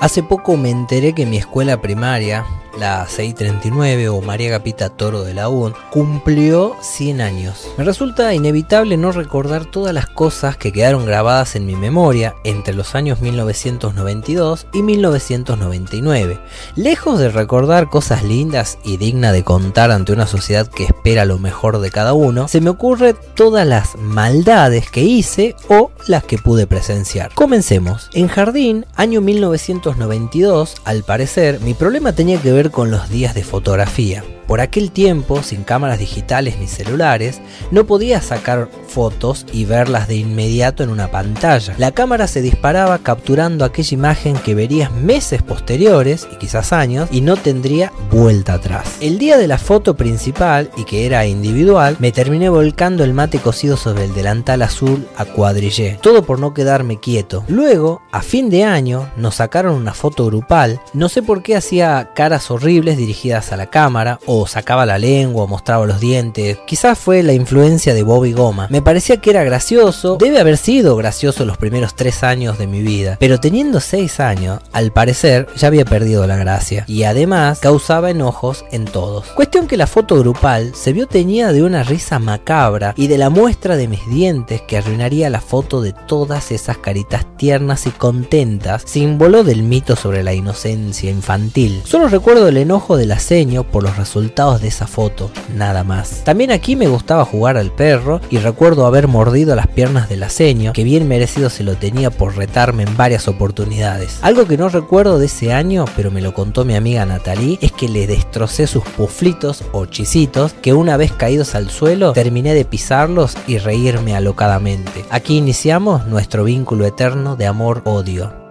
Hace poco me enteré que mi escuela primaria la 639 o María Capita Toro de la UN, cumplió 100 años. Me resulta inevitable no recordar todas las cosas que quedaron grabadas en mi memoria entre los años 1992 y 1999. Lejos de recordar cosas lindas y dignas de contar ante una sociedad que espera lo mejor de cada uno, se me ocurre todas las maldades que hice o las que pude presenciar. Comencemos. En Jardín, año 1992, al parecer, mi problema tenía que ver con los días de fotografía. Por aquel tiempo, sin cámaras digitales ni celulares, no podía sacar fotos y verlas de inmediato en una pantalla. La cámara se disparaba capturando aquella imagen que verías meses posteriores y quizás años y no tendría vuelta atrás. El día de la foto principal y que era individual, me terminé volcando el mate cocido sobre el delantal azul a cuadrillé, todo por no quedarme quieto. Luego, a fin de año, nos sacaron una foto grupal, no sé por qué hacía caras horribles dirigidas a la cámara o sacaba la lengua mostraba los dientes. Quizás fue la influencia de Bobby Goma. Me parecía que era gracioso, debe haber sido gracioso los primeros tres años de mi vida, pero teniendo seis años, al parecer ya había perdido la gracia y además causaba enojos en todos. Cuestión que la foto grupal se vio teñida de una risa macabra y de la muestra de mis dientes que arruinaría la foto de todas esas caritas tiernas y contentas, símbolo del mito sobre la inocencia infantil. Solo recuerdo el enojo del aceño por los resultados de esa foto, nada más. También aquí me gustaba jugar al perro y recuerdo haber mordido las piernas del aceño, que bien merecido se lo tenía por retarme en varias oportunidades. Algo que no recuerdo de ese año, pero me lo contó mi amiga Natalie, es que le destrocé sus puflitos o chisitos, que una vez caídos al suelo, terminé de pisarlos y reírme alocadamente. Aquí iniciamos nuestro vínculo eterno de amor-odio.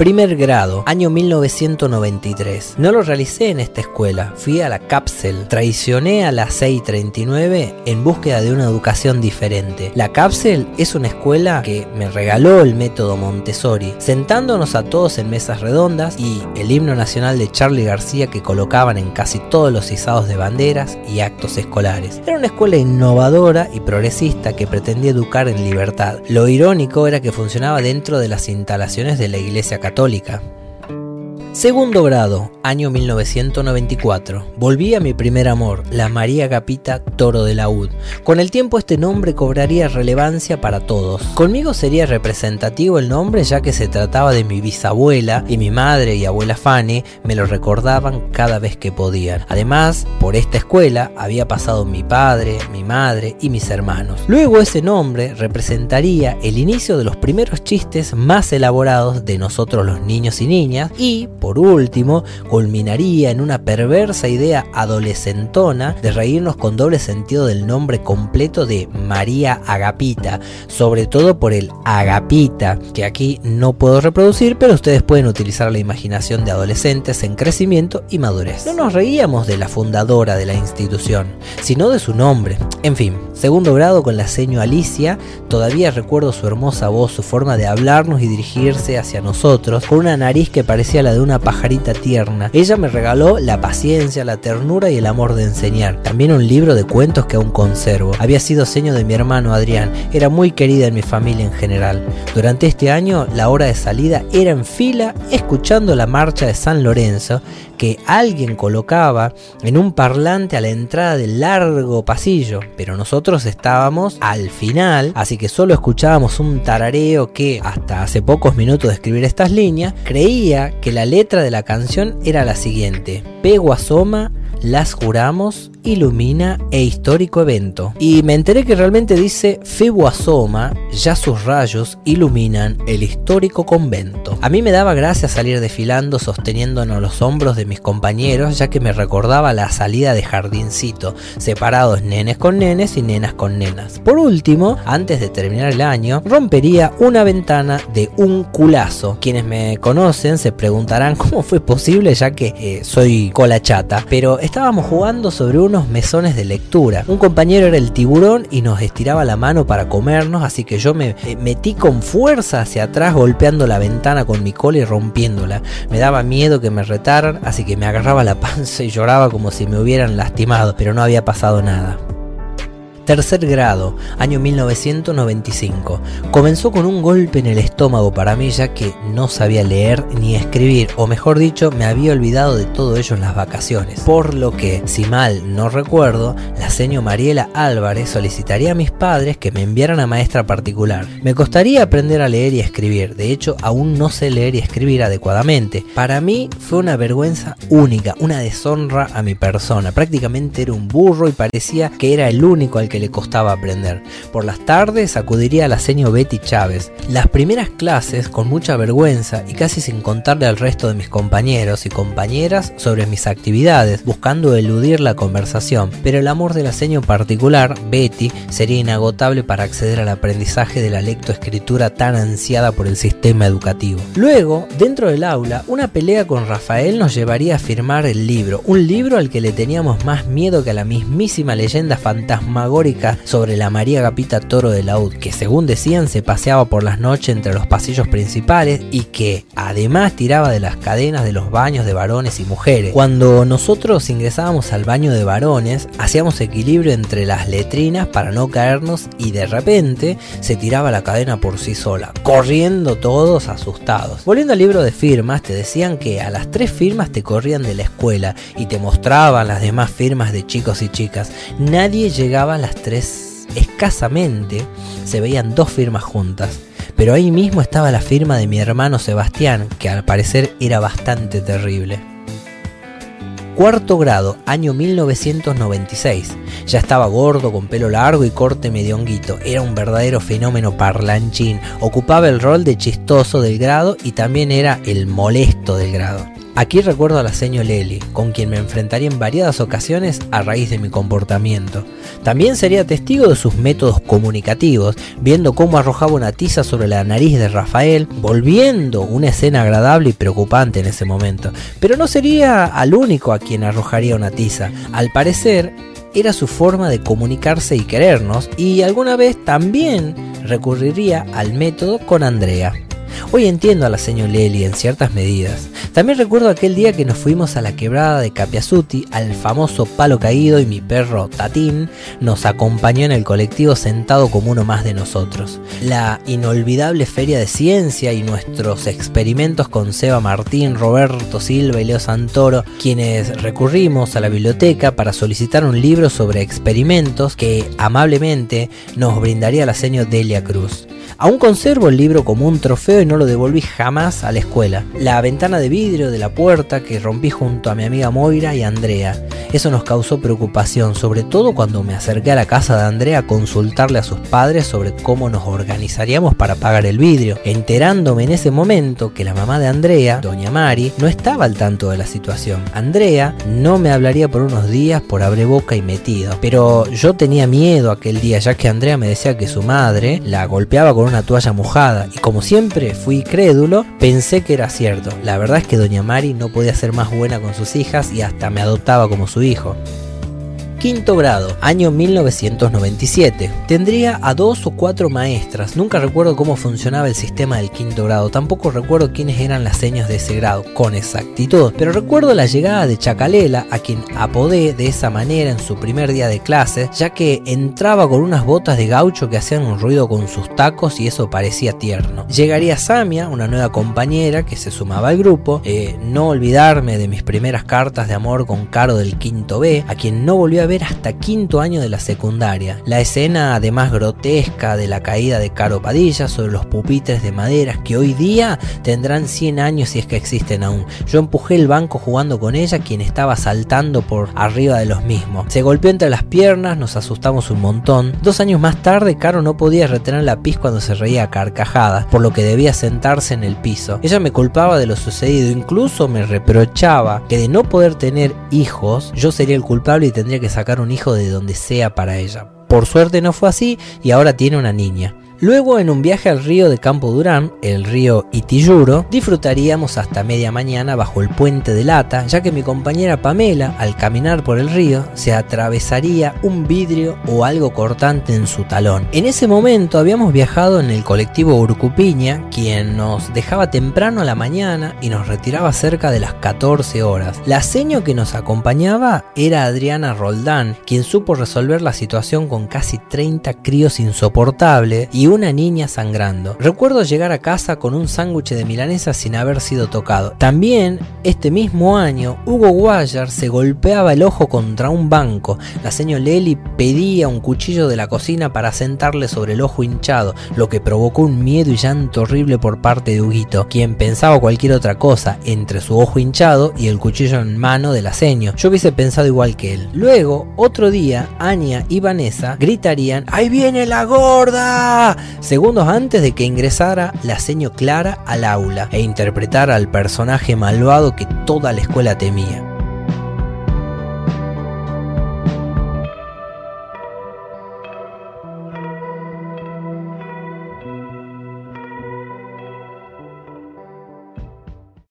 Primer grado, año 1993. No lo realicé en esta escuela, fui a la Capsel. Traicioné a la 639 en búsqueda de una educación diferente. La Capsel es una escuela que me regaló el método Montessori, sentándonos a todos en mesas redondas y el himno nacional de Charlie García que colocaban en casi todos los izados de banderas y actos escolares. Era una escuela innovadora y progresista que pretendía educar en libertad. Lo irónico era que funcionaba dentro de las instalaciones de la iglesia católica católica. Segundo grado, año 1994. Volví a mi primer amor, la María Capita Toro de la UD. Con el tiempo este nombre cobraría relevancia para todos. Conmigo sería representativo el nombre ya que se trataba de mi bisabuela y mi madre y abuela Fanny me lo recordaban cada vez que podían. Además, por esta escuela había pasado mi padre, mi madre y mis hermanos. Luego ese nombre representaría el inicio de los primeros chistes más elaborados de nosotros los niños y niñas y por último, culminaría en una perversa idea adolescentona de reírnos con doble sentido del nombre completo de María Agapita, sobre todo por el Agapita, que aquí no puedo reproducir, pero ustedes pueden utilizar la imaginación de adolescentes en crecimiento y madurez. No nos reíamos de la fundadora de la institución, sino de su nombre. En fin, segundo grado con la seño Alicia, todavía recuerdo su hermosa voz, su forma de hablarnos y dirigirse hacia nosotros, con una nariz que parecía la de un una pajarita tierna. Ella me regaló la paciencia, la ternura y el amor de enseñar. También un libro de cuentos que aún conservo. Había sido seño de mi hermano Adrián. Era muy querida en mi familia en general. Durante este año, la hora de salida era en fila escuchando la marcha de San Lorenzo que alguien colocaba en un parlante a la entrada del largo pasillo, pero nosotros estábamos al final, así que solo escuchábamos un tarareo que hasta hace pocos minutos de escribir estas líneas creía que la letra de la canción era la siguiente: Pego asoma las juramos, ilumina e histórico evento. Y me enteré que realmente dice Febo asoma, ya sus rayos iluminan el histórico convento. A mí me daba gracia salir desfilando sosteniéndonos los hombros de mis compañeros ya que me recordaba la salida de jardincito, separados nenes con nenes y nenas con nenas. Por último, antes de terminar el año, rompería una ventana de un culazo. Quienes me conocen se preguntarán cómo fue posible ya que eh, soy cola chata, pero estábamos jugando sobre unos mesones de lectura. Un compañero era el tiburón y nos estiraba la mano para comernos, así que yo me metí con fuerza hacia atrás golpeando la ventana con mi cola y rompiéndola. Me daba miedo que me retaran, así que me agarraba la panza y lloraba como si me hubieran lastimado, pero no había pasado nada. Tercer grado, año 1995. Comenzó con un golpe en el estómago para mí ya que no sabía leer ni escribir, o mejor dicho, me había olvidado de todo ello en las vacaciones. Por lo que, si mal no recuerdo, la señora Mariela Álvarez solicitaría a mis padres que me enviaran a maestra particular. Me costaría aprender a leer y escribir, de hecho aún no sé leer y escribir adecuadamente. Para mí fue una vergüenza única, una deshonra a mi persona. Prácticamente era un burro y parecía que era el único al que le costaba aprender. Por las tardes acudiría a la Betty Chávez. Las primeras clases con mucha vergüenza y casi sin contarle al resto de mis compañeros y compañeras sobre mis actividades, buscando eludir la conversación. Pero el amor de la seño particular, Betty, sería inagotable para acceder al aprendizaje de la lectoescritura tan ansiada por el sistema educativo. Luego, dentro del aula, una pelea con Rafael nos llevaría a firmar el libro, un libro al que le teníamos más miedo que a la mismísima leyenda fantasmagórica sobre la María Gapita Toro de Laúd, que según decían se paseaba por las noches entre los pasillos principales y que además tiraba de las cadenas de los baños de varones y mujeres. Cuando nosotros ingresábamos al baño de varones, hacíamos equilibrio entre las letrinas para no caernos y de repente se tiraba la cadena por sí sola, corriendo todos asustados. Volviendo al libro de firmas, te decían que a las tres firmas te corrían de la escuela y te mostraban las demás firmas de chicos y chicas. Nadie llegaba a las tres escasamente se veían dos firmas juntas, pero ahí mismo estaba la firma de mi hermano Sebastián, que al parecer era bastante terrible. Cuarto grado, año 1996. Ya estaba gordo, con pelo largo y corte medio honguito. Era un verdadero fenómeno parlanchín. Ocupaba el rol de chistoso del grado y también era el molesto del grado. Aquí recuerdo a la seño Leli, con quien me enfrentaría en variadas ocasiones a raíz de mi comportamiento. También sería testigo de sus métodos comunicativos, viendo cómo arrojaba una tiza sobre la nariz de Rafael, volviendo una escena agradable y preocupante en ese momento. Pero no sería al único a quien arrojaría una tiza. Al parecer, era su forma de comunicarse y querernos, y alguna vez también recurriría al método con Andrea. Hoy entiendo a la señora Leli en ciertas medidas. También recuerdo aquel día que nos fuimos a la quebrada de Capiasuti, al famoso palo caído y mi perro Tatín nos acompañó en el colectivo sentado como uno más de nosotros. La inolvidable feria de ciencia y nuestros experimentos con Seba Martín, Roberto Silva y Leo Santoro, quienes recurrimos a la biblioteca para solicitar un libro sobre experimentos que amablemente nos brindaría la señora Delia Cruz. Aún conservo el libro como un trofeo y no lo devolví jamás a la escuela. La ventana de vidrio de la puerta que rompí junto a mi amiga Moira y Andrea. Eso nos causó preocupación, sobre todo cuando me acerqué a la casa de Andrea a consultarle a sus padres sobre cómo nos organizaríamos para pagar el vidrio, enterándome en ese momento que la mamá de Andrea, doña Mari, no estaba al tanto de la situación. Andrea no me hablaría por unos días por abre boca y metido, pero yo tenía miedo aquel día ya que Andrea me decía que su madre la golpeaba con una toalla mojada y como siempre fui crédulo, pensé que era cierto. La verdad es que doña Mari no podía ser más buena con sus hijas y hasta me adoptaba como su hijo. Quinto grado, año 1997. Tendría a dos o cuatro maestras. Nunca recuerdo cómo funcionaba el sistema del quinto grado. Tampoco recuerdo quiénes eran las señas de ese grado con exactitud. Pero recuerdo la llegada de Chacalela, a quien apodé de esa manera en su primer día de clase, ya que entraba con unas botas de gaucho que hacían un ruido con sus tacos y eso parecía tierno. Llegaría Samia, una nueva compañera que se sumaba al grupo. Eh, no olvidarme de mis primeras cartas de amor con Caro del quinto B, a quien no volvió a ver hasta quinto año de la secundaria. La escena además grotesca de la caída de Caro Padilla sobre los pupitres de maderas que hoy día tendrán 100 años si es que existen aún. Yo empujé el banco jugando con ella quien estaba saltando por arriba de los mismos. Se golpeó entre las piernas, nos asustamos un montón. Dos años más tarde Caro no podía retener la pis cuando se reía a carcajadas, por lo que debía sentarse en el piso. Ella me culpaba de lo sucedido, incluso me reprochaba que de no poder tener hijos, yo sería el culpable y tendría que sacar un hijo de donde sea para ella. Por suerte no fue así y ahora tiene una niña. Luego, en un viaje al río de Campo Durán, el río Itiyuro, disfrutaríamos hasta media mañana bajo el puente de lata, ya que mi compañera Pamela, al caminar por el río, se atravesaría un vidrio o algo cortante en su talón. En ese momento habíamos viajado en el colectivo Urcupiña, quien nos dejaba temprano a la mañana y nos retiraba cerca de las 14 horas. La seño que nos acompañaba era Adriana Roldán, quien supo resolver la situación con casi 30 críos insoportables y una niña sangrando. Recuerdo llegar a casa con un sándwich de milanesa sin haber sido tocado. También, este mismo año, Hugo Guayar se golpeaba el ojo contra un banco. La señora Leli pedía un cuchillo de la cocina para sentarle sobre el ojo hinchado, lo que provocó un miedo y llanto horrible por parte de Huguito, quien pensaba cualquier otra cosa entre su ojo hinchado y el cuchillo en mano de la seño. Yo hubiese pensado igual que él. Luego, otro día, Anya y Vanessa gritarían ¡Ahí viene la gorda! Segundos antes de que ingresara la seño Clara al aula e interpretara al personaje malvado que toda la escuela temía.